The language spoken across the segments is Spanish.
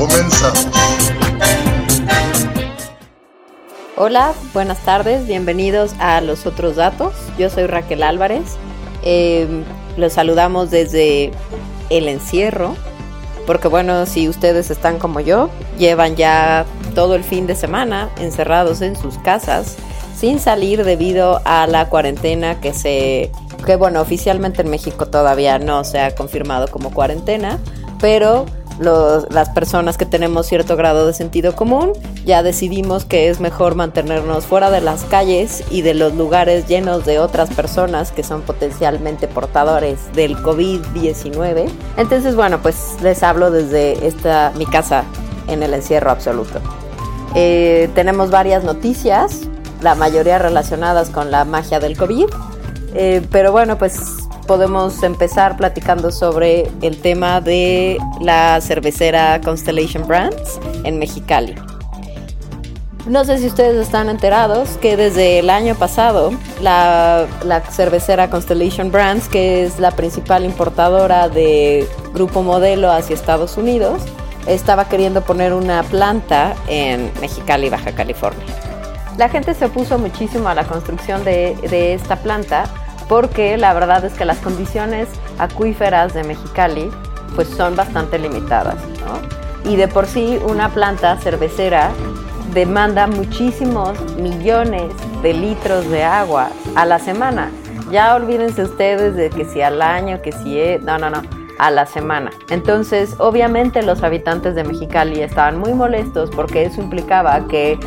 Comenzamos. Hola, buenas tardes, bienvenidos a Los Otros Datos. Yo soy Raquel Álvarez. Eh, los saludamos desde el encierro, porque bueno, si ustedes están como yo, llevan ya todo el fin de semana encerrados en sus casas sin salir debido a la cuarentena que se que bueno, oficialmente en México todavía no se ha confirmado como cuarentena, pero las personas que tenemos cierto grado de sentido común ya decidimos que es mejor mantenernos fuera de las calles y de los lugares llenos de otras personas que son potencialmente portadores del COVID-19. Entonces, bueno, pues les hablo desde esta mi casa en el encierro absoluto. Eh, tenemos varias noticias, la mayoría relacionadas con la magia del COVID, eh, pero bueno, pues podemos empezar platicando sobre el tema de la cervecera Constellation Brands en Mexicali. No sé si ustedes están enterados que desde el año pasado la, la, cervecera Constellation Brands, que es la principal importadora de Grupo Modelo hacia Estados Unidos, estaba queriendo poner una planta en Mexicali, Baja California. La gente se opuso muchísimo a la construcción de, de esta planta porque la verdad es que las condiciones acuíferas de Mexicali pues son bastante limitadas, ¿no? Y de por sí una planta cervecera demanda muchísimos millones de litros de agua a la semana. Ya olvídense ustedes de que si al año, que si es... No, no, no a la semana. Entonces, obviamente los habitantes de Mexicali estaban muy molestos porque eso implicaba que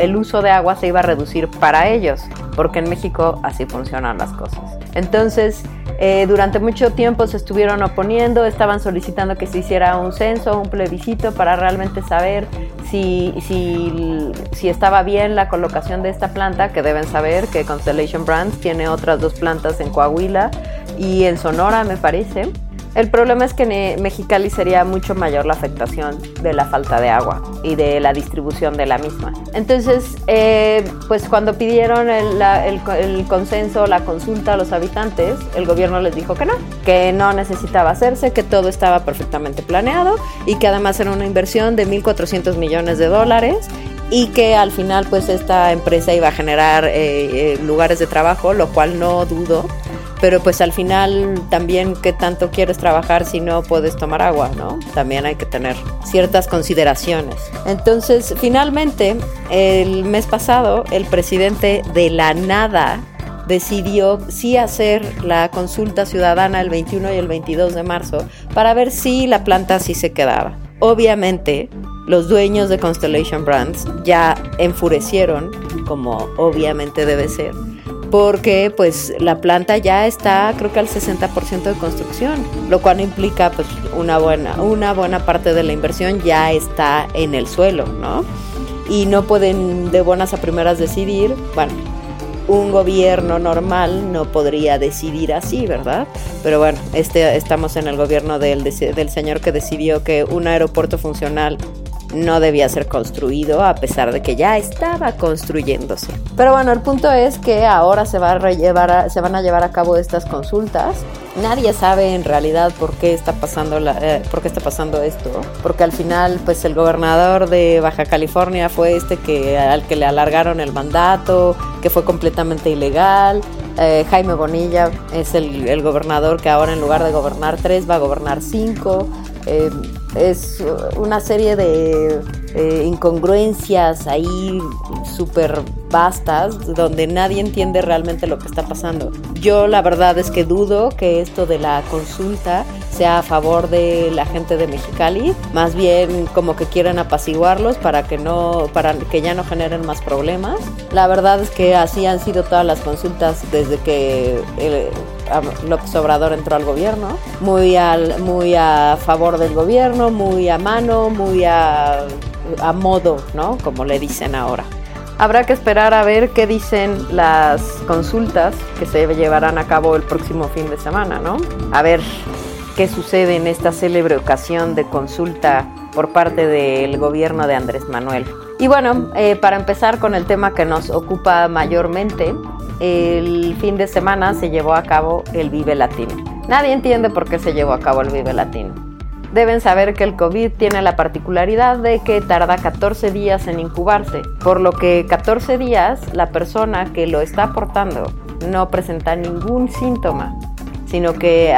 el uso de agua se iba a reducir para ellos, porque en México así funcionan las cosas. Entonces, eh, durante mucho tiempo se estuvieron oponiendo, estaban solicitando que se hiciera un censo, un plebiscito para realmente saber si, si, si, estaba bien la colocación de esta planta, que deben saber que Constellation Brands tiene otras dos plantas en Coahuila y en Sonora, me parece. El problema es que en Mexicali sería mucho mayor la afectación de la falta de agua y de la distribución de la misma. Entonces, eh, pues cuando pidieron el, el, consenso, la consulta a los habitantes, el gobierno les dijo que no, que no necesitaba hacerse, que todo estaba perfectamente planeado y que además era una inversión de 1.400 millones de dólares y que al final pues esta empresa iba a generar eh, eh, lugares de trabajo, lo cual no dudo pero pues al final también qué tanto quieres trabajar si no puedes tomar agua, ¿no? También hay que tener ciertas consideraciones. Entonces, finalmente, el mes pasado, el presidente de la nada decidió sí hacer la consulta ciudadana el 21 y el 22 de marzo para ver si la planta sí se quedaba. Obviamente, los dueños de Constellation Brands ya enfurecieron, como obviamente debe ser, porque pues la planta ya está creo que al 60% de construcción, lo cual implica pues una buena, una buena parte de la inversión ya está en el suelo, ¿no? Y no pueden de buenas a primeras decidir, bueno, un gobierno normal no podría decidir así, ¿verdad? Pero bueno, este, estamos en el gobierno del, del señor que decidió que un aeropuerto funcional no debía ser construido a pesar de que ya estaba construyéndose. Pero bueno, el punto es que ahora se, va a se van a llevar a cabo estas consultas. Nadie sabe en realidad por qué está pasando eh, por qué está pasando esto, porque al final pues el gobernador de Baja California fue este que al que le alargaron el mandato, que fue completamente ilegal. Eh, Jaime Bonilla es el, gobernador que ahora en lugar de gobernar tres va a gobernar cinco. Eh, es una serie de eh, incongruencias ahí súper vastas donde nadie entiende realmente lo que está pasando. Yo la verdad es que dudo que esto de la consulta sea a favor de la gente de Mexicali, más bien como que quieren apaciguarlos para que no para que ya no generen más problemas. La verdad es que así han sido todas las consultas desde que eh, López Obrador entró al gobierno, muy, al, muy a favor del gobierno, muy a mano, muy a, a modo, ¿no? Como le dicen ahora. Habrá que esperar a ver qué dicen las consultas que se llevarán a cabo el próximo fin de semana, ¿no? A ver qué sucede en esta célebre ocasión de consulta por parte del gobierno de Andrés Manuel. Y bueno, eh, para empezar con el tema que nos ocupa mayormente, el fin de semana se llevó a cabo el Vive Latino. Nadie entiende por qué se llevó a cabo el Vive Latino. Deben saber que el COVID tiene la particularidad de que tarda 14 días en incubarse, por lo que 14 días la persona que lo está aportando no presenta ningún síntoma sino que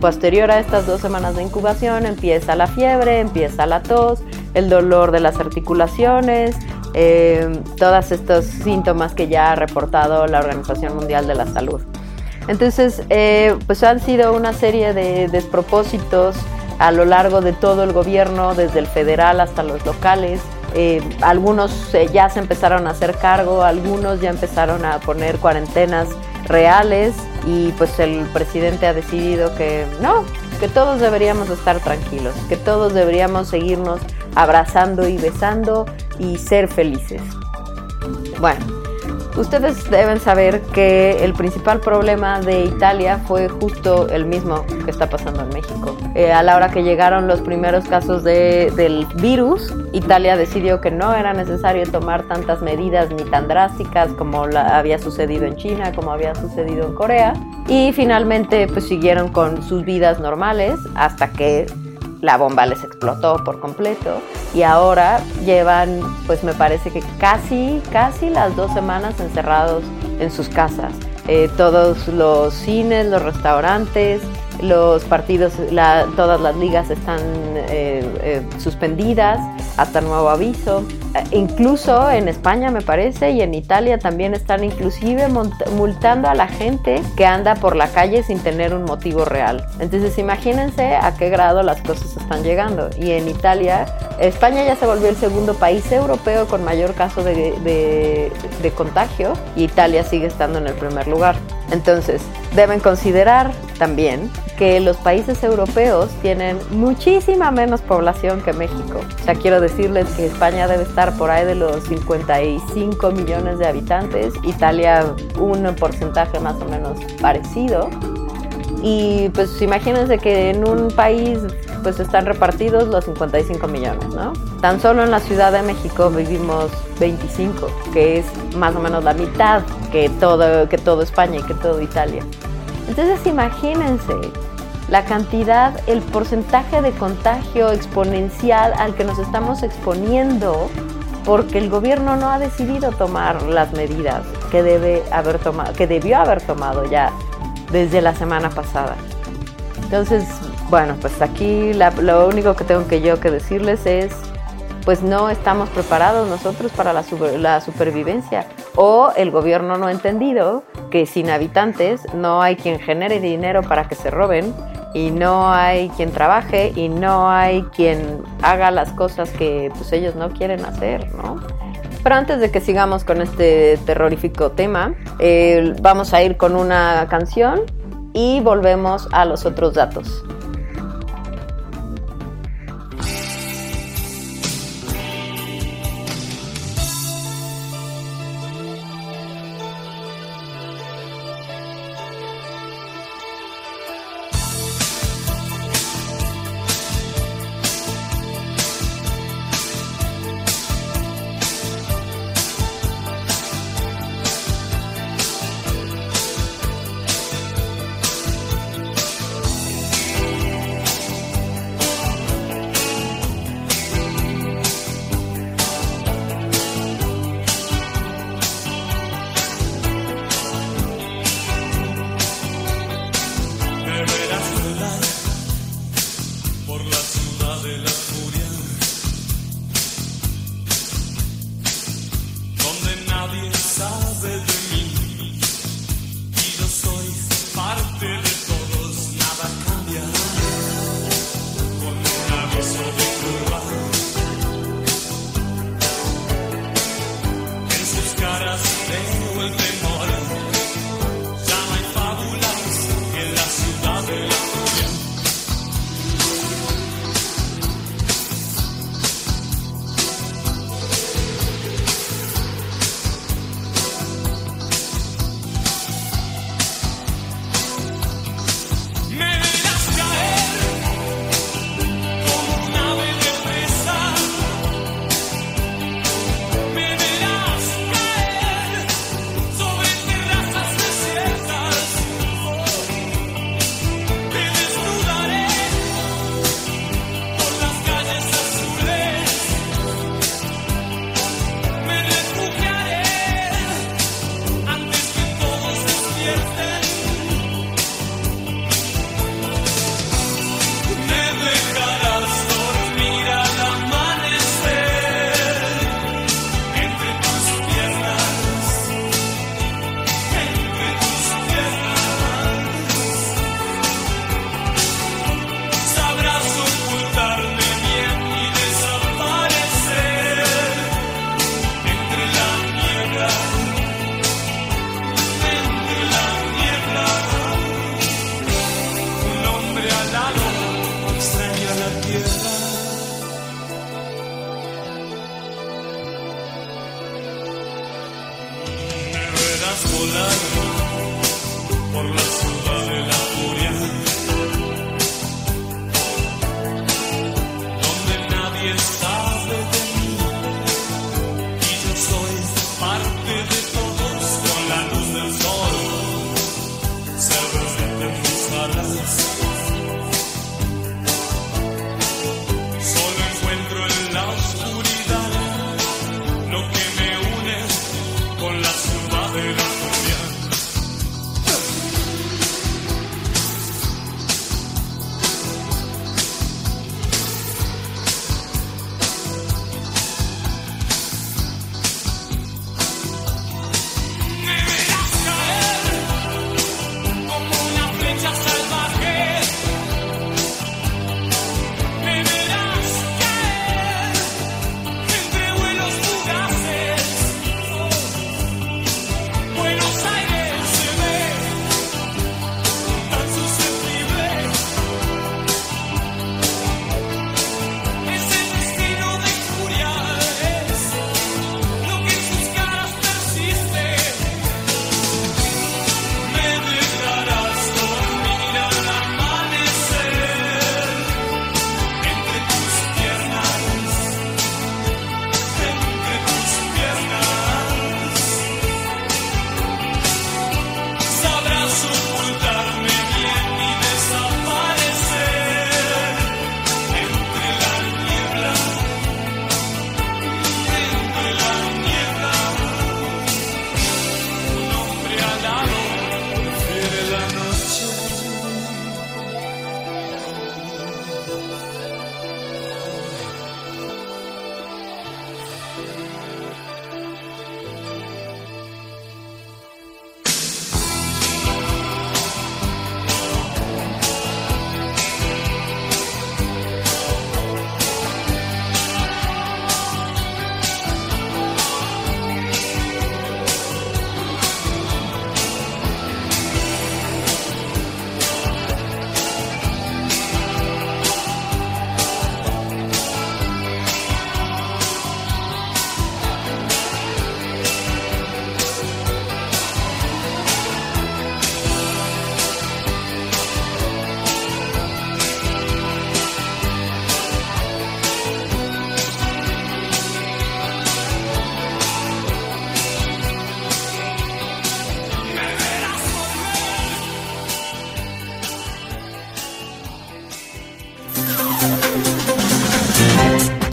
posterior a estas dos semanas de incubación empieza la fiebre, empieza la tos, el dolor de las articulaciones, eh, todos estos síntomas que ya ha reportado la Organización Mundial de la Salud. Entonces, eh, pues han sido una serie de despropósitos a lo largo de todo el gobierno, desde el federal hasta los locales. Eh, algunos ya se empezaron a hacer cargo, algunos ya empezaron a poner cuarentenas reales y pues el presidente ha decidido que no, que todos deberíamos estar tranquilos, que todos deberíamos seguirnos abrazando y besando y ser felices. Bueno, Ustedes deben saber que el principal problema de Italia fue justo el mismo que está pasando en México. Eh, a la hora que llegaron los primeros casos del virus, Italia decidió que no era necesario tomar tantas medidas ni tan drásticas como había sucedido en China, como había sucedido en Corea. Y finalmente pues siguieron con sus vidas normales hasta que la bomba les explotó por completo y ahora llevan, pues me parece que casi, casi las dos semanas encerrados en sus casas. Eh, todos los cines, los restaurantes, los partidos, todas las ligas están eh, eh, suspendidas hasta nuevo aviso. Eh, incluso en España me parece y en Italia también están inclusive multando a la gente que anda por la calle sin tener un motivo real. Entonces imagínense a qué grado las cosas están llegando. Y en Italia, España ya se volvió el segundo país europeo con mayor caso de, de contagio y Italia sigue estando en el primer lugar. Entonces, deben considerar también que los países europeos tienen muchísima menos población que México. O sea, quiero decirles que España debe estar por ahí de los 55 millones de habitantes, Italia un porcentaje más o menos parecido. Y pues imagínense que en un país pues están repartidos los 55 millones, ¿no? Tan solo en la Ciudad de México vivimos 25, que es más o menos la mitad que todo, que todo España y que todo Italia. Entonces imagínense la cantidad, el porcentaje de contagio exponencial al que nos estamos exponiendo porque el gobierno no ha decidido tomar las medidas que debe haber tomado, que debió haber tomado ya desde la semana pasada. Entonces, bueno, pues aquí lo único que tengo que yo que decirles es, pues no estamos preparados nosotros para la, la supervivencia o el gobierno no ha entendido que sin habitantes no hay quien genere dinero para que se roben y no hay quien trabaje y no hay quien haga las cosas que pues ellos no quieren hacer, ¿no? Pero antes de que sigamos con este terrorífico tema, eh, vamos a ir con una canción y volvemos a los otros datos. volar por las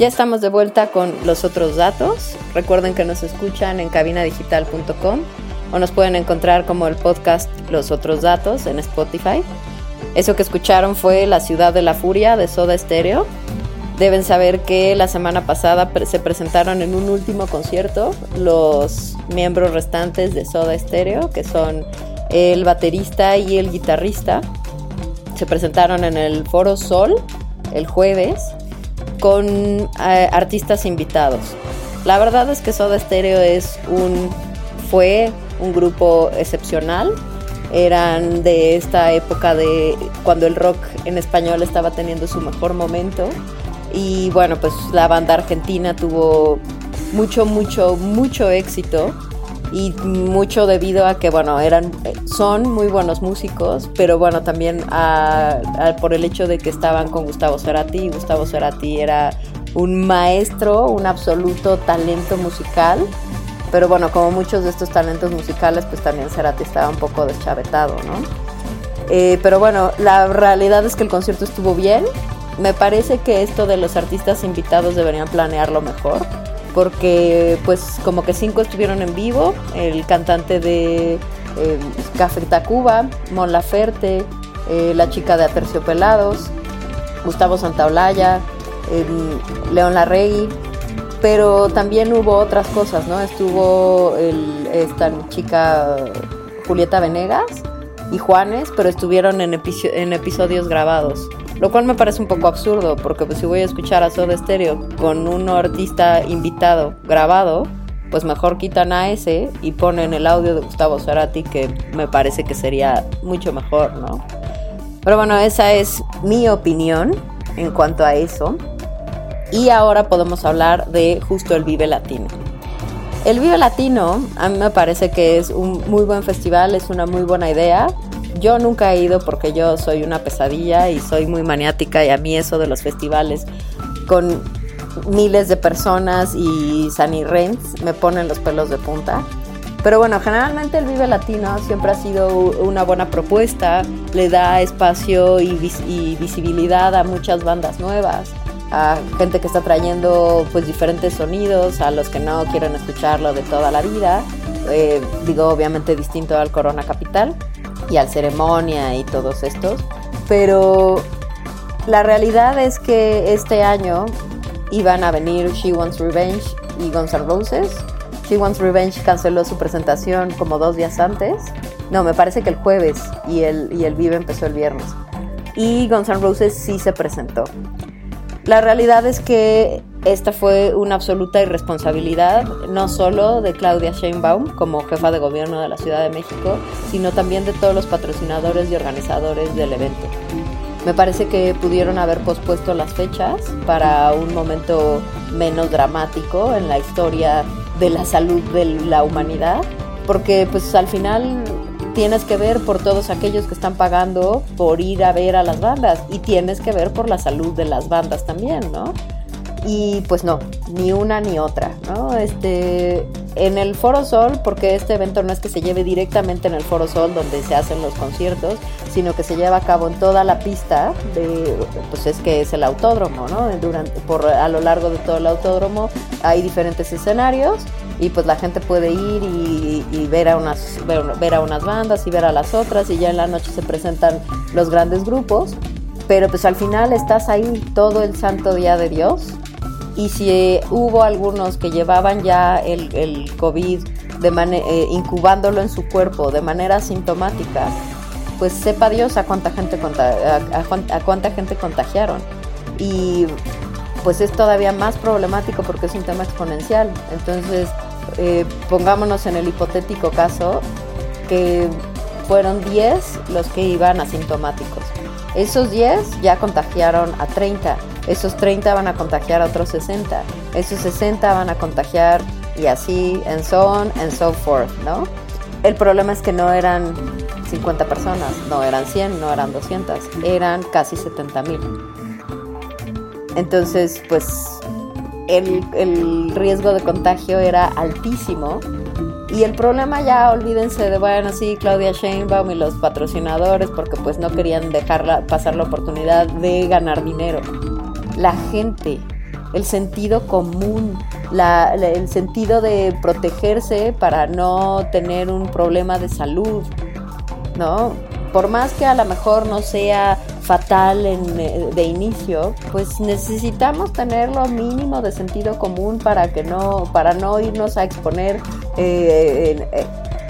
Ya estamos de vuelta con los otros datos. Recuerden que nos escuchan en cabinadigital.com o nos pueden encontrar como el podcast Los otros datos en Spotify. Eso que escucharon fue La ciudad de la furia de Soda Stereo. Deben saber que la semana pasada se presentaron en un último concierto los miembros restantes de Soda Stereo, que son el baterista y el guitarrista. Se presentaron en el Foro Sol el jueves con eh, artistas invitados. La verdad es que Soda Stereo es un fue un grupo excepcional. Eran de esta época de cuando el rock en español estaba teniendo su mejor momento. Y bueno, pues la banda argentina tuvo mucho, mucho, mucho éxito y mucho debido a que, bueno, eran, son muy buenos músicos, pero bueno, también por el hecho de que estaban con Gustavo Cerati Gustavo Cerati era un maestro, un absoluto talento musical. Pero bueno, como muchos de estos talentos musicales, pues también Cerati estaba un poco deschavetado, ¿no? Eh, pero bueno, la realidad es que el concierto estuvo bien. Me parece que esto de los artistas invitados deberían planearlo mejor porque pues como que cinco estuvieron en vivo, el cantante de eh, Café Tacuba, Mon Laferte, eh, la chica de Aterciopelados, Gustavo Santaolalla, León Larregui, pero también hubo otras cosas, ¿no? Estuvo esta chica Julieta Venegas y Juanes, pero estuvieron en, en episodios grabados. Lo cual me parece un poco absurdo, porque pues si voy a escuchar a Soda Stereo con un artista invitado grabado, pues mejor quitan a ese y ponen el audio de Gustavo Cerati, que me parece que sería mucho mejor, ¿no? Pero bueno, esa es mi opinión en cuanto a eso. Y ahora podemos hablar de justo el Vive Latino. El Vive Latino a mí me parece que es un muy buen festival, es una muy buena idea. Yo nunca he ido porque yo soy una pesadilla y soy muy maniática y a mí eso de los festivales con miles de personas y Sunny Rents me ponen los pelos de punta. Pero bueno, generalmente el Vive Latino siempre ha sido una buena propuesta, le da espacio y, visibilidad a muchas bandas nuevas, a gente que está trayendo pues diferentes sonidos, a los que no quieren escucharlo de toda la vida, eh, digo obviamente distinto al Corona Capital y al Ceremonia y todos estos, pero la realidad es que este año iban a venir She Wants Revenge y Guns N' Roses She Wants Revenge canceló su presentación como dos días antes. No, me parece que el jueves y el, y el Vive empezó el viernes. Y Guns N' Roses sí se presentó. La realidad es que esta fue una absoluta irresponsabilidad, no solo de Claudia Sheinbaum como jefa de gobierno de la Ciudad de México, sino también de todos los patrocinadores y organizadores del evento. Me parece que pudieron haber pospuesto las fechas para un momento menos dramático en la historia de la salud de la humanidad, porque pues al final tienes que ver por todos aquellos que están pagando por ir a ver a las bandas y tienes que ver por la salud de las bandas también, ¿no? Y pues no, ni una ni otra, ¿no? Este, en el Foro Sol, porque este evento no es que se lleve directamente en el Foro Sol donde se hacen los conciertos, sino que se lleva a cabo en toda la pista de, pues es que es el autódromo, ¿no? Durante, por, a lo largo de todo el autódromo hay diferentes escenarios y pues la gente puede ir y, ver, a unas, ver a unas bandas y ver a las otras y ya en la noche se presentan los grandes grupos, pero pues al final estás ahí todo el santo día de Dios y si hubo algunos que llevaban ya el, el COVID de eh, incubándolo en su cuerpo de manera sintomática, pues sepa Dios a cuánta gente a, cuánta gente contagiaron. Y pues es todavía más problemático porque es un tema exponencial. Entonces, eh, pongámonos en el hipotético caso que fueron 10 los que iban asintomáticos. Esos 10 ya contagiaron a 30 esos 30 van a contagiar a otros 60, esos 60 van a contagiar y así, en so on and so forth, ¿no? El problema es que no eran 50 personas, no eran 100, no eran 200, eran casi 70 mil. Entonces, pues el, el, riesgo de contagio era altísimo. Y el problema ya, olvídense de, bueno, sí, Claudia Sheinbaum y los patrocinadores, porque pues no querían dejar pasar la oportunidad de ganar dinero la gente, el sentido común, el sentido de protegerse para no tener un problema de salud, ¿no? Por más que a lo mejor no sea fatal eh, de inicio, pues necesitamos tener lo mínimo de sentido común para que no, para no irnos a exponer eh, eh,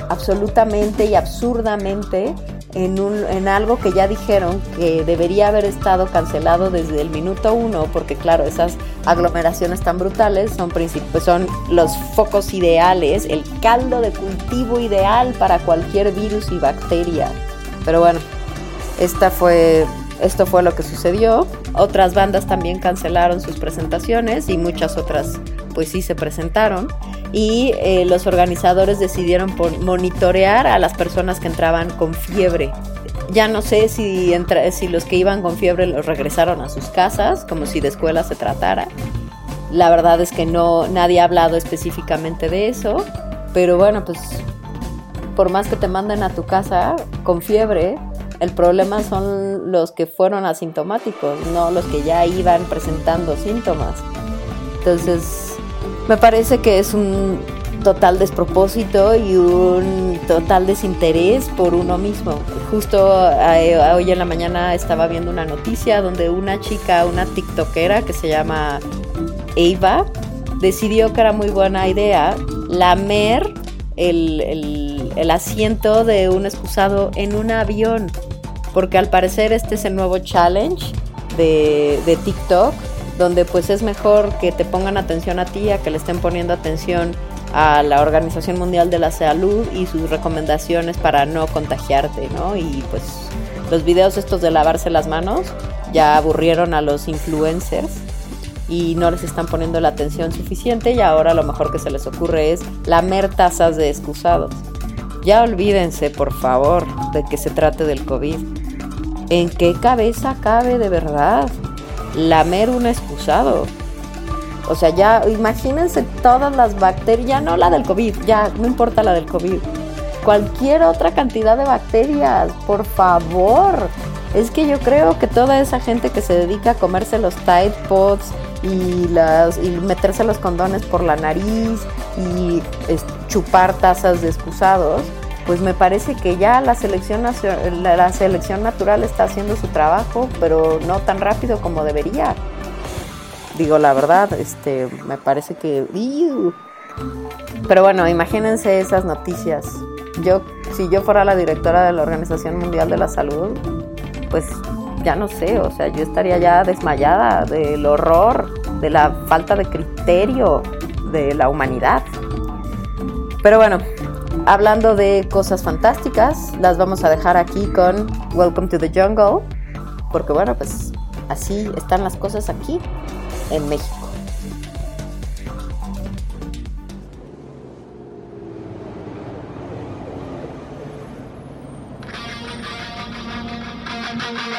absolutamente y absurdamente en, un, algo que ya dijeron que debería haber estado cancelado desde el minuto uno, porque claro, esas aglomeraciones tan brutales son, pues son los focos ideales, el caldo de cultivo ideal para cualquier virus y bacteria. Pero bueno, esta fue, esto fue lo que sucedió. Otras bandas también cancelaron sus presentaciones y muchas otras pues sí se presentaron y eh, los organizadores decidieron monitorear a las personas que entraban con fiebre. Ya no sé si, si los que iban con fiebre los regresaron a sus casas, como si de escuela se tratara. La verdad es que no nadie ha hablado específicamente de eso, pero bueno, pues por más que te manden a tu casa con fiebre, el problema son los que fueron asintomáticos, no los que ya iban presentando síntomas. Entonces, me parece que es un total despropósito y un total desinterés por uno mismo. Justo eh, hoy en la mañana estaba viendo una noticia donde una chica, una tiktokera que se llama Eva, decidió que era muy buena idea lamer el, el asiento de un excusado en un avión. Porque al parecer este es el nuevo challenge de, de TikTok donde pues es mejor que te pongan atención a ti, a que le estén poniendo atención a la Organización Mundial de la Salud y sus recomendaciones para no contagiarte, ¿no? Y pues los videos estos de lavarse las manos ya aburrieron a los influencers y no les están poniendo la atención suficiente y ahora lo mejor que se les ocurre es lamer tazas de excusados. Ya olvídense, por favor, de que se trate del COVID. ¿En qué cabeza cabe de verdad lamer un excusado? O sea, ya imagínense todas las bacterias, ya no la del COVID, ya no importa la del COVID. Cualquier otra cantidad de bacterias, por favor. Es que yo creo que toda esa gente que se dedica a comerse los Tide Pods y, las, y meterse los condones por la nariz y chupar tazas de excusados, pues me parece que ya la selección, la selección natural está haciendo su trabajo, pero no tan rápido como debería. Digo la verdad, este, me parece que... Pero bueno, imagínense esas noticias. Yo, si yo fuera la directora de la Organización Mundial de la Salud, pues ya no sé, o sea, yo estaría ya desmayada del horror, de la falta de criterio de la humanidad. Pero bueno, hablando de cosas fantásticas, las vamos a dejar aquí con Welcome to the Jungle, porque bueno, pues así están las cosas aquí en México. Thank you.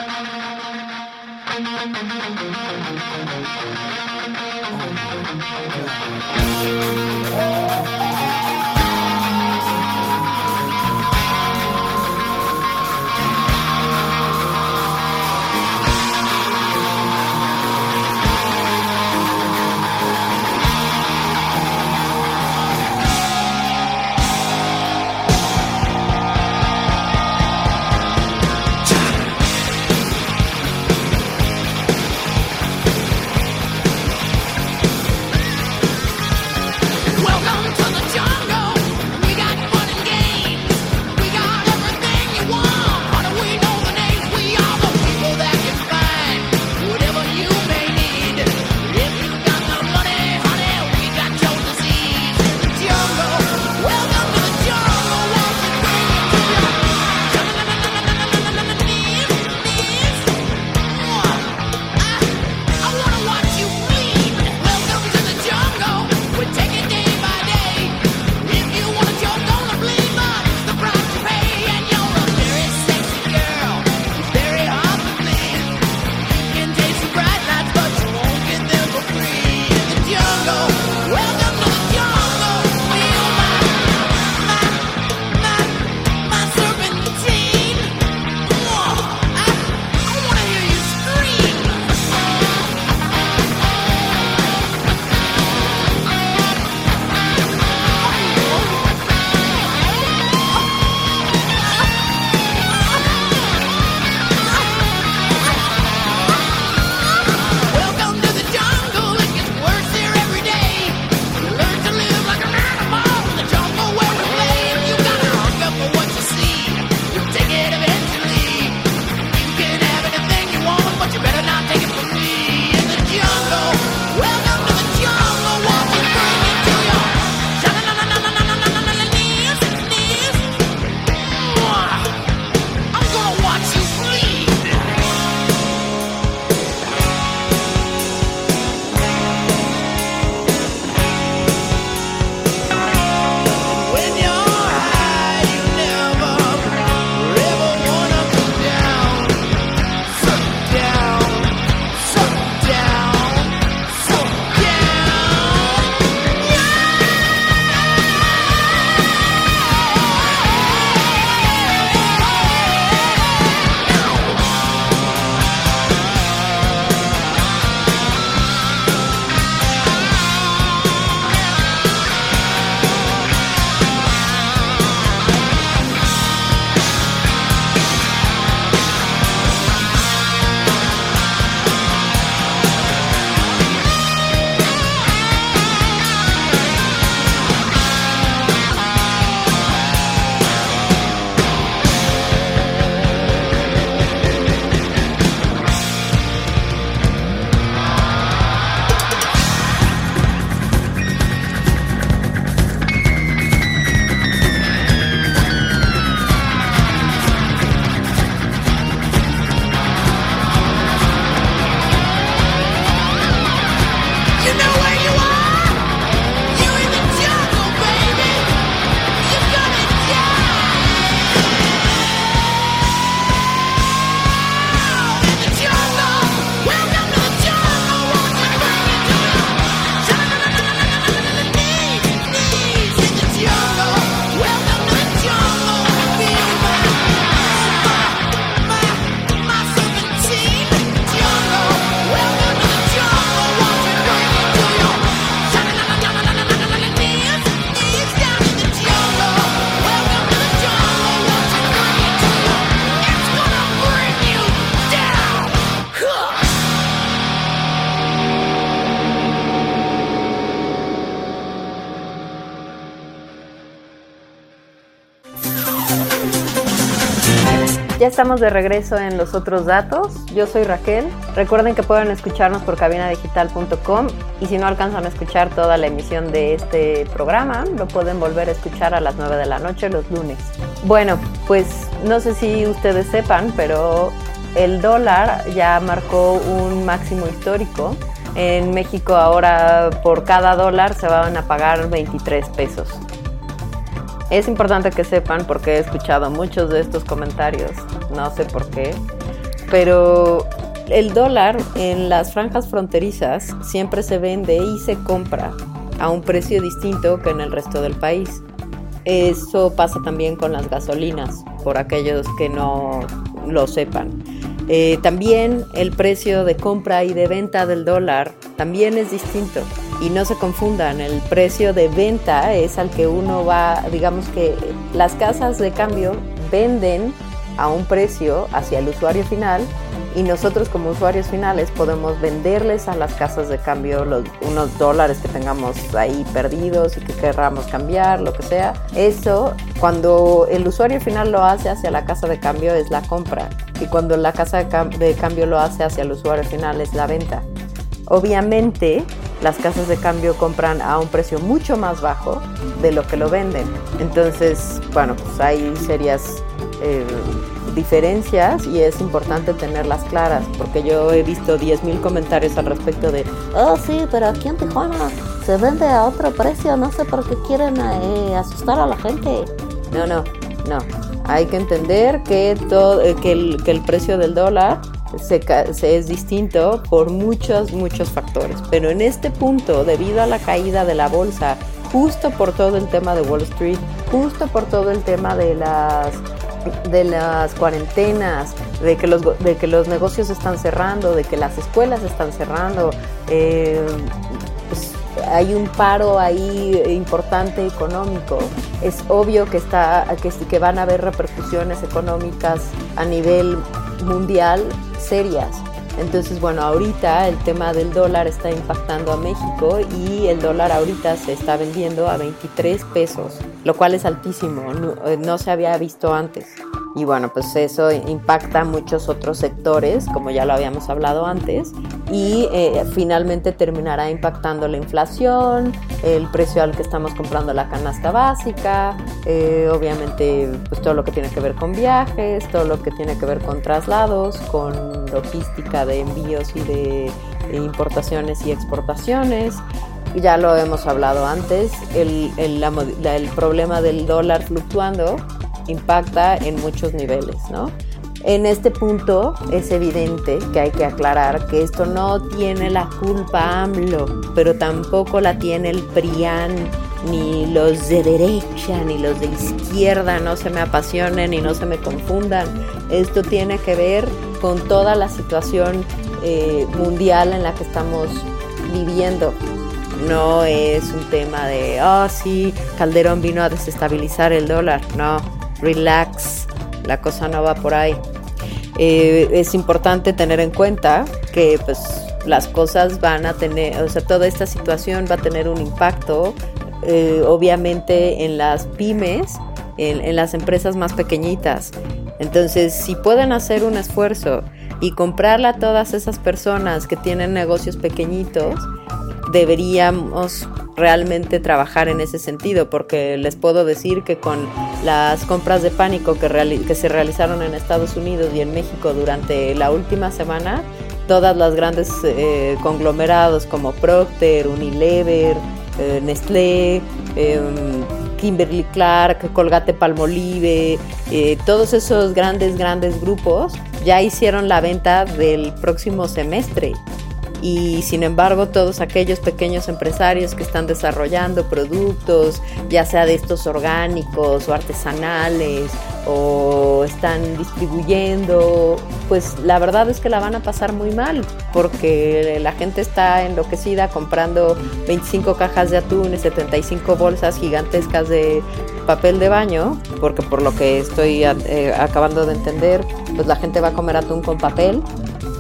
Estamos de regreso en los otros datos. Yo soy Raquel. Recuerden que pueden escucharnos por cabinadigital.com y si no alcanzan a escuchar toda la emisión de este programa, lo pueden volver a escuchar a las 9 de la noche los lunes. Bueno, pues no sé si ustedes sepan, pero el dólar ya marcó un máximo histórico. En México ahora por cada dólar se van a pagar 23 pesos. Es importante que sepan porque he escuchado muchos de estos comentarios, no sé por qué, pero el dólar en las franjas fronterizas siempre se vende y se compra a un precio distinto que en el resto del país. Eso pasa también con las gasolinas, por aquellos que no lo sepan. Eh, también el precio de compra y de venta del dólar también es distinto. Y no se confundan, el precio de venta es al que uno va, digamos que las casas de cambio venden a un precio hacia el usuario final y nosotros como usuarios finales podemos venderles a las casas de cambio los, unos dólares que tengamos ahí perdidos y que querramos cambiar, lo que sea. Eso, cuando el usuario final lo hace hacia la casa de cambio es la compra y cuando la casa de, cambio lo hace hacia el usuario final es la venta. Obviamente, las casas de cambio compran a un precio mucho más bajo de lo que lo venden. Entonces, bueno, pues hay serias eh, diferencias y es importante tenerlas claras, porque yo he visto 10.000 comentarios al respecto de, oh sí, pero aquí en Tijuana se vende a otro precio, no sé por qué quieren eh, asustar a la gente. No, no, no. Hay que entender que, todo, eh, que, el, que el precio del dólar se, se, es distinto por muchos, muchos factores. Pero en este punto, debido a la caída de la bolsa, justo por todo el tema de Wall Street, justo por todo el tema de las de las cuarentenas, de que los, de que los negocios están cerrando, de que las escuelas están cerrando. Eh, pues, hay un paro ahí importante económico. Es obvio que, está, que, que van a haber repercusiones económicas a nivel mundial serias. Entonces, bueno, ahorita el tema del dólar está impactando a México y el dólar ahorita se está vendiendo a 23 pesos, lo cual es altísimo, no, no se había visto antes. Y bueno, pues eso impacta muchos otros sectores, como ya lo habíamos hablado antes, y eh, finalmente terminará impactando la inflación, el precio al que estamos comprando la canasta básica, eh, obviamente pues todo lo que tiene que ver con viajes, todo lo que tiene que ver con traslados, con logística de envíos y de, importaciones y exportaciones. Ya lo hemos hablado antes, el, el, el, problema del dólar fluctuando impacta en muchos niveles, ¿no? En este punto es evidente que hay que aclarar que esto no tiene la culpa AMLO, pero tampoco la tiene el PRIAN, ni los de derecha, ni los de izquierda, no se me apasionen y no se me confundan. Esto tiene que ver con toda la situación eh, mundial en la que estamos viviendo. No es un tema de, oh sí, Calderón vino a desestabilizar el dólar. No, relax, la cosa no va por ahí. Eh, es importante tener en cuenta que pues las cosas van a tener, o sea, toda esta situación va a tener un impacto eh, obviamente en las pymes, en, en las empresas más pequeñitas. Entonces, si pueden hacer un esfuerzo y comprarle a todas esas personas que tienen negocios pequeñitos, deberíamos realmente trabajar en ese sentido, porque les puedo decir que con las compras de pánico que, se realizaron en Estados Unidos y en México durante la última semana, todas las grandes eh, conglomerados como Procter, Unilever, eh, Nestlé, em, Kimberly Clark, Colgate Palmolive, eh, todos esos grandes, grandes grupos ya hicieron la venta del próximo semestre y sin embargo todos aquellos pequeños empresarios que están desarrollando productos, ya sea de estos orgánicos o artesanales o están distribuyendo, pues la verdad es que la van a pasar muy mal porque la gente está enloquecida comprando 25 cajas de atún y 75 bolsas gigantescas de papel de baño, porque por lo que estoy eh, acabando de entender, pues la gente va a comer atún con papel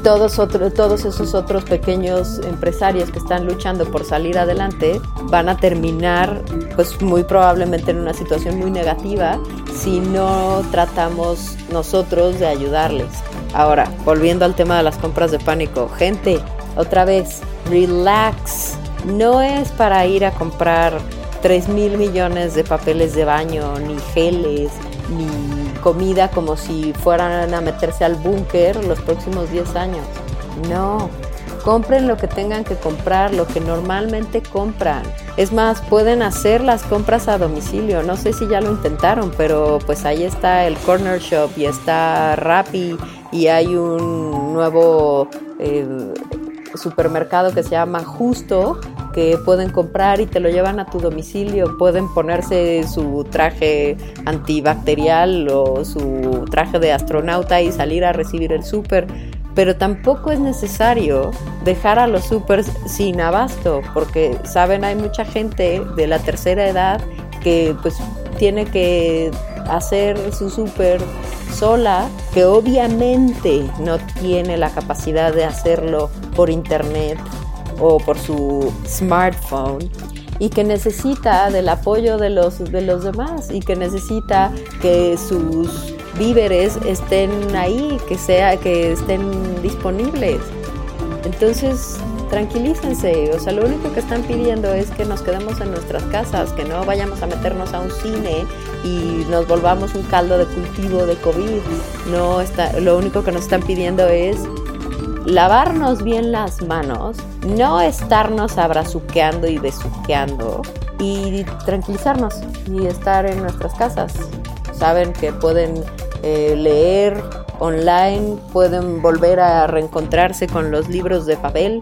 todos, todos esos otros pequeños empresarios que están luchando por salir adelante van a terminar pues muy probablemente en una situación muy negativa si no tratamos nosotros de ayudarles. Ahora, volviendo al tema de las compras de pánico, gente, otra vez, relax. No es para ir a comprar 3 mil millones de papeles de baño, ni geles, ni comida como si fueran a meterse al búnker los próximos 10 años. No, compren lo que tengan que comprar, lo que normalmente compran. Es más, pueden hacer las compras a domicilio. No sé si ya lo intentaron, pero pues ahí está el Corner Shop y está Rappi y hay un nuevo eh, supermercado que se llama Justo que pueden comprar y te lo llevan a tu domicilio. Pueden ponerse su traje antibacterial o su traje de astronauta y salir a recibir el súper. Pero tampoco es necesario dejar a los supers sin abasto, porque saben, hay mucha gente de la tercera edad que pues tiene que hacer su súper sola, que obviamente no tiene la capacidad de hacerlo por internet o por su smartphone y que necesita del apoyo de los, de los demás y que necesita que sus víveres estén ahí, que sea que estén disponibles. Entonces, tranquilícense, o sea, lo único que están pidiendo es que nos quedemos en nuestras casas, que no vayamos a meternos a un cine y nos volvamos un caldo de cultivo de COVID. No está, lo único que nos están pidiendo es lavarnos bien las manos, no estarnos abrazuqueando y besuqueando y tranquilizarnos y estar en nuestras casas. Saben que pueden eh, leer online, pueden volver a reencontrarse con los libros de papel,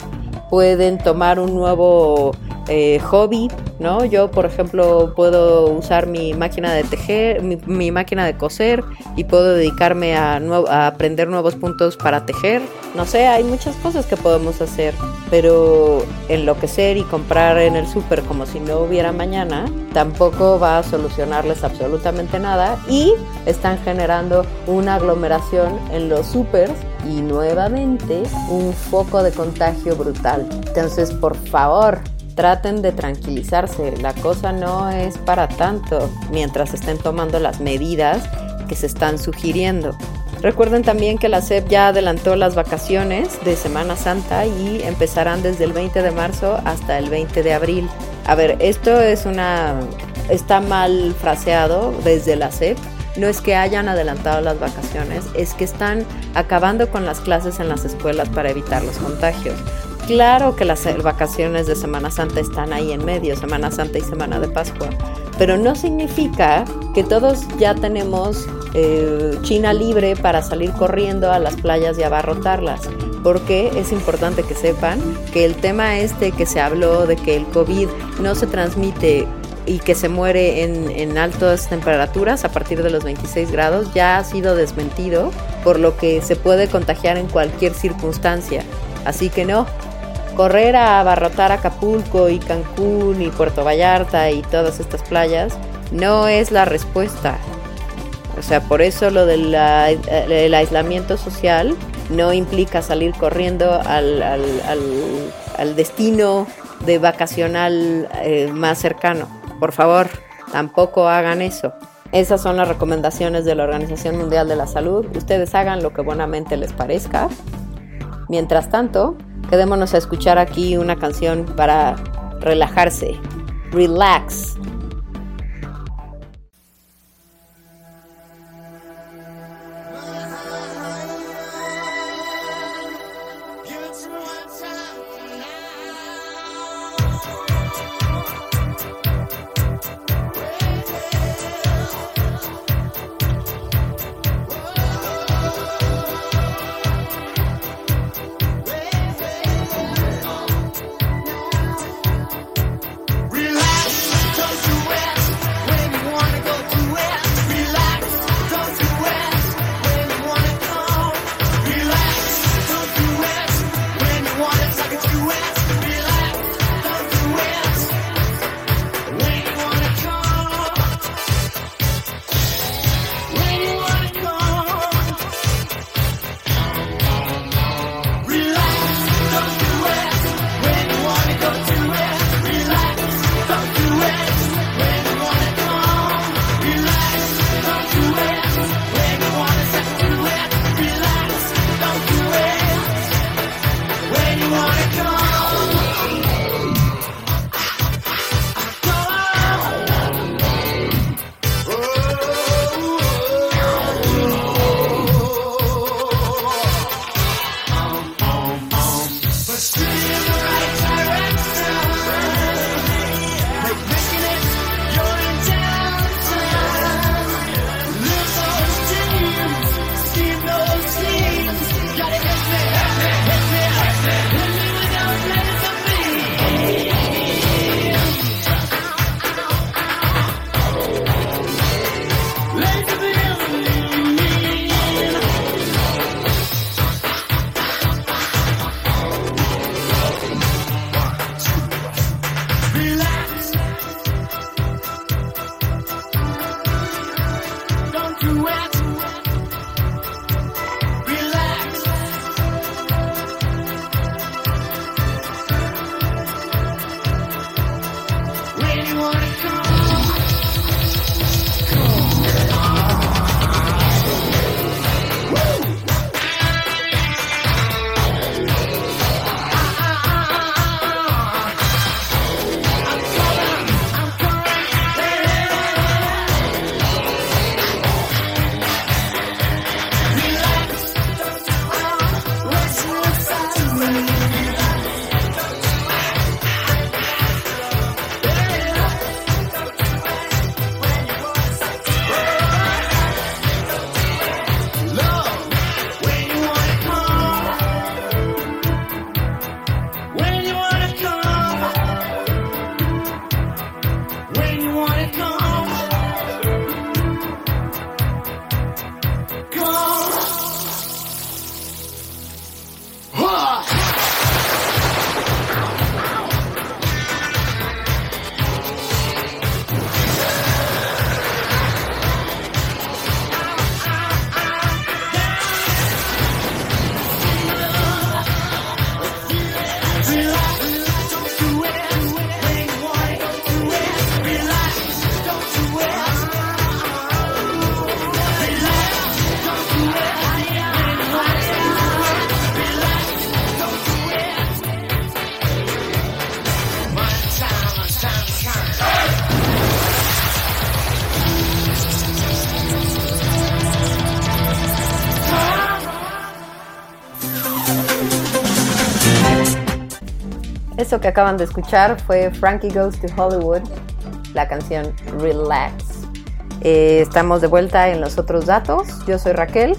pueden tomar un nuevo eh, hobby, ¿no? Yo, por ejemplo, puedo usar mi máquina de tejer, mi, máquina de coser y puedo dedicarme a, aprender nuevos puntos para tejer. No sé, hay muchas cosas que podemos hacer, pero enloquecer y comprar en el súper como si no hubiera mañana tampoco va a solucionarles absolutamente nada y están generando una aglomeración en los supers y nuevamente un foco de contagio brutal. Entonces, por favor, traten de tranquilizarse, la cosa no es para tanto mientras estén tomando las medidas que se están sugiriendo. Recuerden también que la SEP ya adelantó las vacaciones de Semana Santa y empezarán desde el 20 de marzo hasta el 20 de abril. A ver, esto es una está mal fraseado desde la SEP. No es que hayan adelantado las vacaciones, es que están acabando con las clases en las escuelas para evitar los contagios. Claro que las vacaciones de Semana Santa están ahí en medio, Semana Santa y Semana de Pascua, pero no significa que todos ya tenemos eh, China libre para salir corriendo a las playas y abarrotarlas, porque es importante que sepan que el tema este que se habló de que el COVID no se transmite y que se muere en, en, altas temperaturas a partir de los 26 grados ya ha sido desmentido, por lo que se puede contagiar en cualquier circunstancia. Así que no, correr a abarrotar Acapulco y Cancún y Puerto Vallarta y todas estas playas no es la respuesta. O sea, por eso lo del aislamiento social no implica salir corriendo al, destino de vacacional eh, más cercano. Por favor, tampoco hagan eso. Esas son las recomendaciones de la Organización Mundial de la Salud. Ustedes hagan lo que buenamente les parezca. Mientras tanto, quedémonos a escuchar aquí una canción para relajarse. Relax Eso que acaban de escuchar fue Frankie Goes to Hollywood, la canción Relax. Eh, estamos de vuelta en los otros datos. Yo soy Raquel.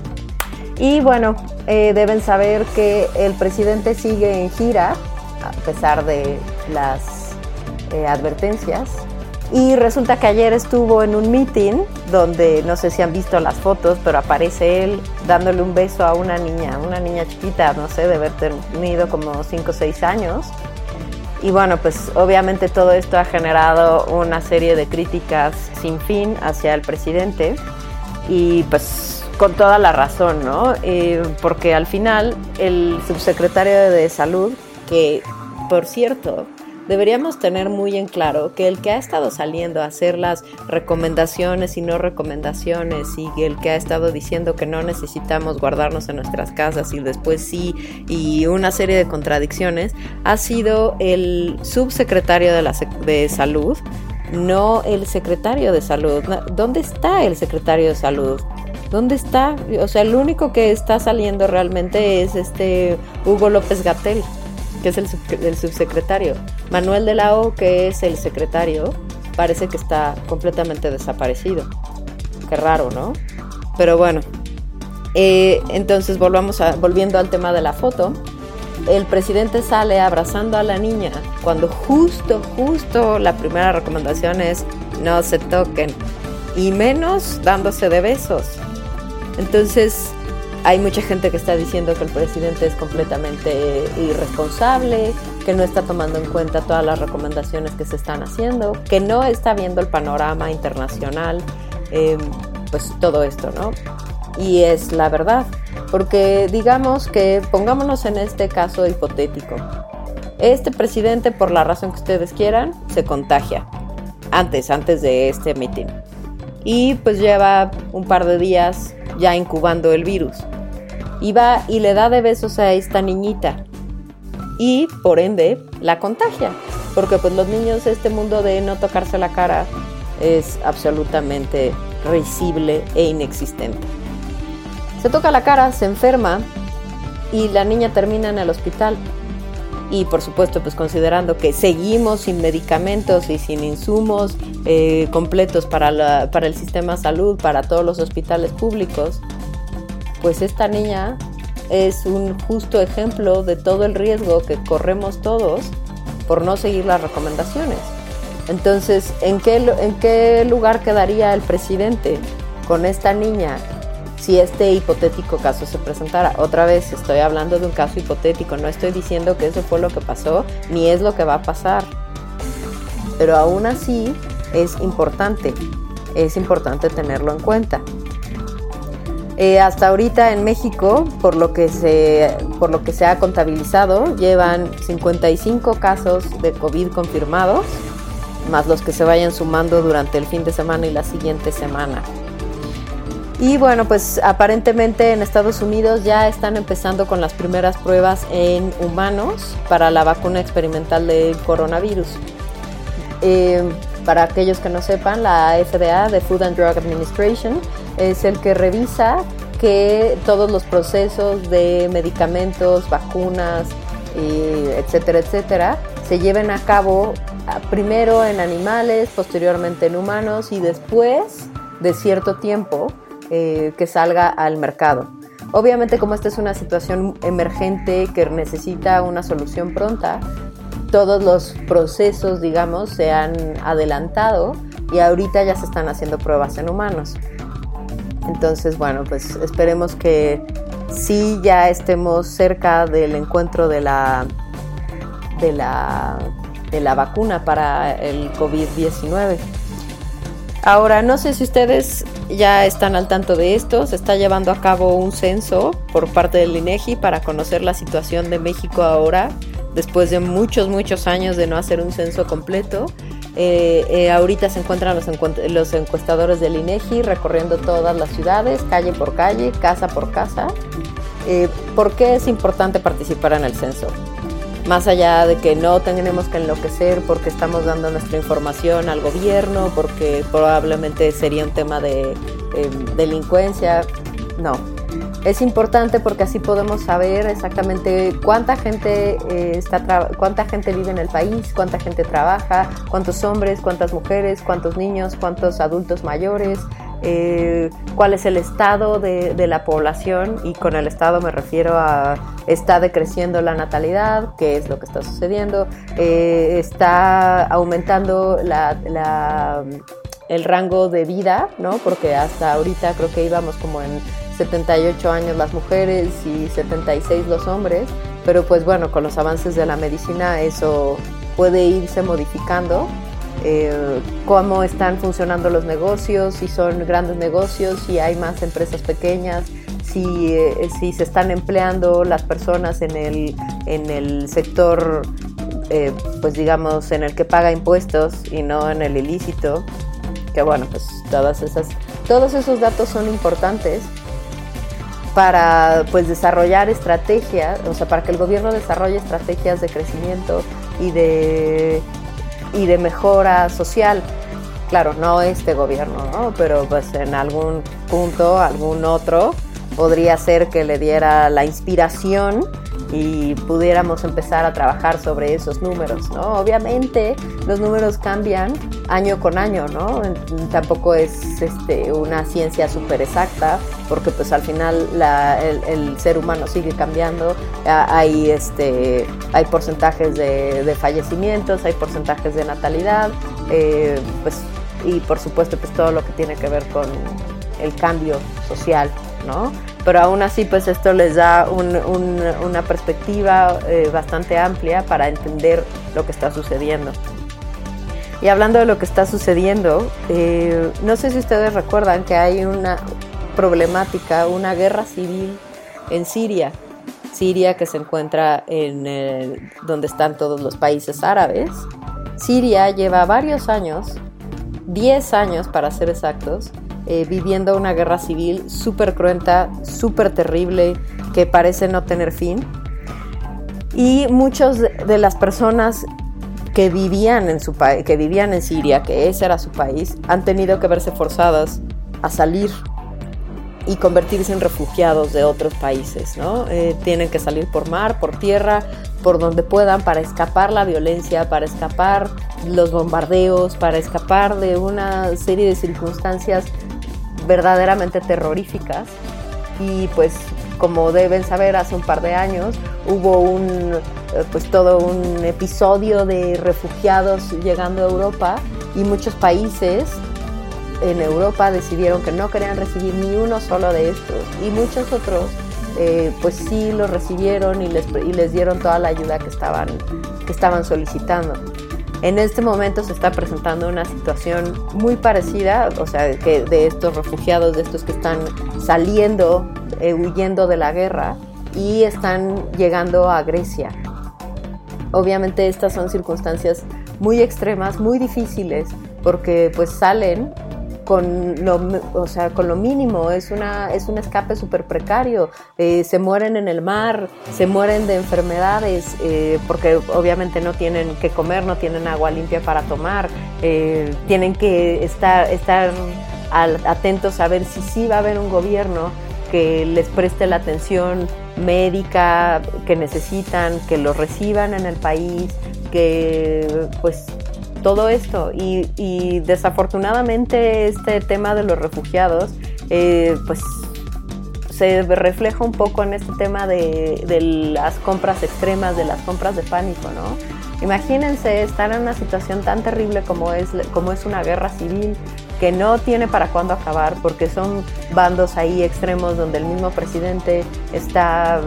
Y bueno, eh, deben saber que el presidente sigue en gira, a pesar de las eh, advertencias. Y resulta que ayer estuvo en un meeting donde no sé si han visto las fotos, pero aparece él dándole un beso a una niña, una niña chiquita, no sé, de haber tenido como 5 o 6 años. Y bueno, pues obviamente todo esto ha generado una serie de críticas sin fin hacia el presidente y pues con toda la razón, ¿no? Eh, porque al final el subsecretario de salud, que por cierto, deberíamos tener muy en claro que el que ha estado saliendo a hacer las recomendaciones y no recomendaciones y el que ha estado diciendo que no necesitamos guardarnos en nuestras casas y después sí y una serie de contradicciones ha sido el subsecretario de, la de salud, no el secretario de salud. ¿Dónde está el secretario de salud? ¿Dónde está? O sea, el único que está saliendo realmente es este Hugo López Gatel que es el, subsecretario. Manuel de la O, que es el secretario, parece que está completamente desaparecido. Qué raro, ¿no? Pero bueno, eh, entonces volvamos a, volviendo al tema de la foto. El presidente sale abrazando a la niña cuando justo, justo la primera recomendación es no se toquen y menos dándose de besos. Entonces, hay mucha gente que está diciendo que el presidente es completamente irresponsable, que no está tomando en cuenta todas las recomendaciones que se están haciendo, que no está viendo el panorama internacional, em, pues todo esto, ¿no? Y es la verdad, porque digamos que pongámonos en este caso hipotético. Este presidente, por la razón que ustedes quieran, se contagia antes, antes de este meeting. Y pues lleva un par de días ya incubando el virus y va y le da de besos a esta niñita y por ende la contagia, porque pues los niños este mundo de no tocarse la cara es absolutamente risible e inexistente. Se toca la cara, se enferma y la niña termina en el hospital. Y por supuesto, pues considerando que seguimos sin medicamentos y sin insumos eh, completos para, para el sistema de salud, para todos los hospitales públicos, pues esta niña es un justo ejemplo de todo el riesgo que corremos todos por no seguir las recomendaciones. Entonces, ¿en qué, ¿en qué lugar quedaría el presidente con esta niña si este hipotético caso se presentara? Otra vez, estoy hablando de un caso hipotético, no estoy diciendo que eso fue lo que pasó, ni es lo que va a pasar. Pero aún así es importante, es importante tenerlo en cuenta. Eh, hasta ahorita en México, por lo, que se, por lo que se ha contabilizado, llevan 55 casos de COVID confirmados, más los que se vayan sumando durante el fin de semana y la siguiente semana. Y bueno, pues aparentemente en Estados Unidos ya están empezando con las primeras pruebas en humanos para la vacuna experimental del coronavirus. Eh, para aquellos que no sepan, la FDA, de Food and Drug Administration, es el que revisa que todos los procesos de medicamentos, vacunas, etcétera, etcétera, se lleven a cabo ah, primero en animales, posteriormente en humanos y después de cierto tiempo eh, que salga al mercado. Obviamente como esta es una situación emergente que necesita una solución pronta, todos los procesos, digamos, se han adelantado y ahorita ya se están haciendo pruebas en humanos. Entonces, bueno, pues esperemos que sí ya estemos cerca del encuentro de la, de la, de la vacuna para el COVID-19. Ahora, no sé si ustedes ya están al tanto de esto, se está llevando a cabo un censo por parte del INEGI para conocer la situación de México ahora después de muchos, muchos años de no hacer un censo completo. Eh, eh, ahorita se encuentran los, los, encuestadores del INEGI recorriendo todas las ciudades, calle por calle, casa por casa. Eh, ¿Por qué es importante participar en el censo? Más allá de que no tenemos que enloquecer porque estamos dando nuestra información al gobierno, porque probablemente sería un tema de delincuencia, no. Es importante porque así podemos saber exactamente cuánta gente eh, está cuánta gente vive en el país, cuánta gente trabaja, cuántos hombres, cuántas mujeres, cuántos niños, cuántos adultos mayores, eh, cuál es el estado de, la población y con el estado me refiero a está decreciendo la natalidad, qué es lo que está sucediendo, eh, está aumentando el rango de vida, ¿no? porque hasta ahorita creo que íbamos como en 78 años las mujeres y 76 los hombres, pero pues bueno, con los avances de la medicina eso puede irse modificando eh, cómo están funcionando los negocios, si son grandes negocios, si hay más empresas pequeñas, si, eh, si se están empleando las personas en el, en el sector, eh, pues digamos, en el que paga impuestos y no en el ilícito, que bueno, pues todas esas, todos esos datos son importantes para pues desarrollar estrategias, o sea, para que el gobierno desarrolle estrategias de crecimiento y de y de mejora social. Claro, no este gobierno, ¿no? pero pues en algún punto, algún otro, podría ser que le diera la inspiración y pudiéramos empezar a trabajar sobre esos números, ¿no? Obviamente los números cambian año con año, ¿no? Tampoco es este, una ciencia súper exacta, porque pues al final el, ser humano sigue cambiando, hay, este, hay porcentajes de, fallecimientos, hay porcentajes de natalidad, eh, pues, y por supuesto pues todo lo que tiene que ver con el cambio social, ¿no? pero aún así pues esto les da una perspectiva eh, bastante amplia para entender lo que está sucediendo. Y hablando de lo que está sucediendo, eh, no sé si ustedes recuerdan que hay una problemática, una guerra civil en Siria. Siria que se encuentra en donde están todos los países árabes. Siria lleva varios años, 10 años para ser exactos, eh, viviendo una guerra civil súper cruenta, súper terrible, que parece no tener fin. Y muchas de las personas que vivían en su que vivían en Siria, que ese era su país, han tenido que verse forzadas a salir y convertirse en refugiados de otros países, ¿no? Eh, tienen que salir por mar, por tierra, por donde puedan para escapar la violencia, para escapar los bombardeos, para escapar de una serie de circunstancias verdaderamente terroríficas y pues como deben saber hace un par de años hubo un eh, pues todo un episodio de refugiados llegando a Europa y muchos países en Europa decidieron que no querían recibir ni uno solo de estos y muchos otros eh, pues sí los recibieron y les, y les dieron toda la ayuda que estaban, que estaban solicitando. En este momento se está presentando una situación muy parecida, o sea, que de estos refugiados, de estos que están saliendo, eh, huyendo de la guerra y están llegando a Grecia. Obviamente estas son circunstancias muy extremas, muy difíciles, porque pues salen con lo, o sea, con lo mínimo, es, una, es un escape súper precario, eh, se mueren en el mar, se mueren de enfermedades, eh, porque obviamente no tienen que comer, no tienen agua limpia para tomar, eh, tienen que estar, estar atentos a ver si sí va a haber un gobierno que les preste la atención médica que necesitan, que los reciban en el país, que pues todo esto. Y, desafortunadamente este tema de los refugiados, eh, pues se refleja un poco en este tema de, las compras extremas, de las compras de pánico, ¿no? Imagínense estar en una situación tan terrible como es, como es una guerra civil que no tiene para cuándo acabar porque son bandos ahí extremos donde el mismo presidente está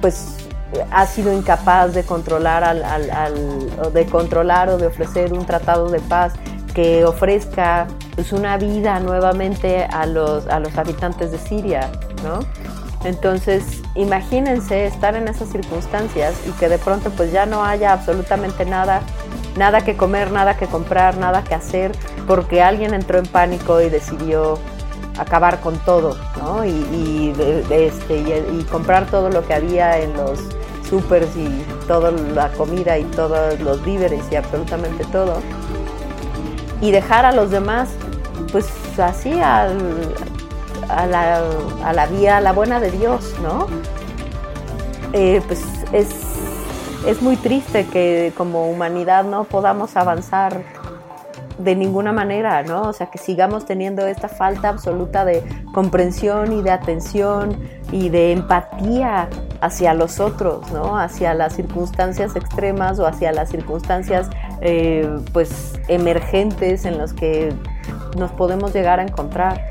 pues ha sido incapaz de controlar, al, de controlar o de ofrecer un tratado de paz que ofrezca pues, una vida nuevamente a los, a los habitantes de Siria, ¿no? Entonces, imagínense estar en esas circunstancias y que de pronto pues ya no haya absolutamente nada, nada que comer, nada que comprar, nada que hacer, porque alguien entró en pánico y decidió acabar con todo, ¿no? Y, este, y comprar todo lo que había en los y toda la comida y todos los víveres y absolutamente todo. Y dejar a los demás, pues así, al, a la, a la vía, a la buena de Dios, ¿no? Eh, pues es, es muy triste que como humanidad no podamos avanzar de ninguna manera, ¿no? O sea, que sigamos teniendo esta falta absoluta de comprensión y de atención y de empatía hacia los otros, ¿no? Hacia las circunstancias extremas o hacia las circunstancias, eh, pues, emergentes en las que nos podemos llegar a encontrar.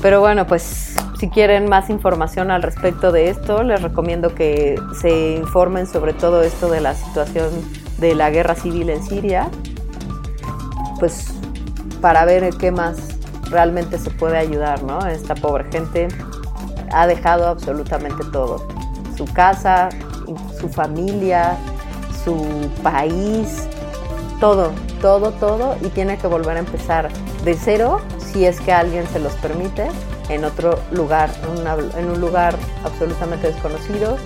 Pero bueno, pues si quieren más información al respecto de esto, les recomiendo que se informen sobre todo esto de la situación de la guerra civil en Siria pues para ver qué más realmente se puede ayudar, ¿no? Esta pobre gente ha dejado absolutamente todo, su casa, su familia, su país, todo, todo, todo, y tiene que volver a empezar de cero, si es que alguien se los permite, en otro lugar, en, en un lugar absolutamente desconocido,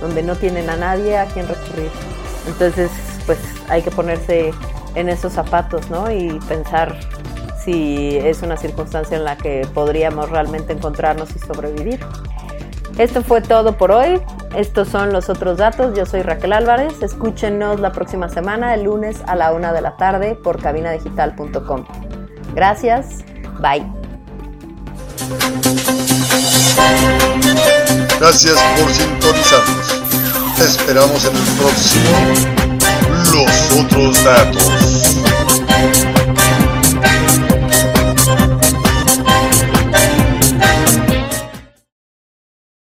donde no tienen a nadie a quien recurrir. Entonces, pues hay que ponerse en esos zapatos, ¿no? Y pensar si es una circunstancia en la que podríamos realmente encontrarnos y sobrevivir. Esto fue todo por hoy. Estos son los otros datos. Yo soy Raquel Álvarez. Escúchenos la próxima semana, el lunes a la una de la tarde, por cabinadigital.com. Gracias. Bye. Gracias por sintonizarnos. Te esperamos en el próximo outros dados.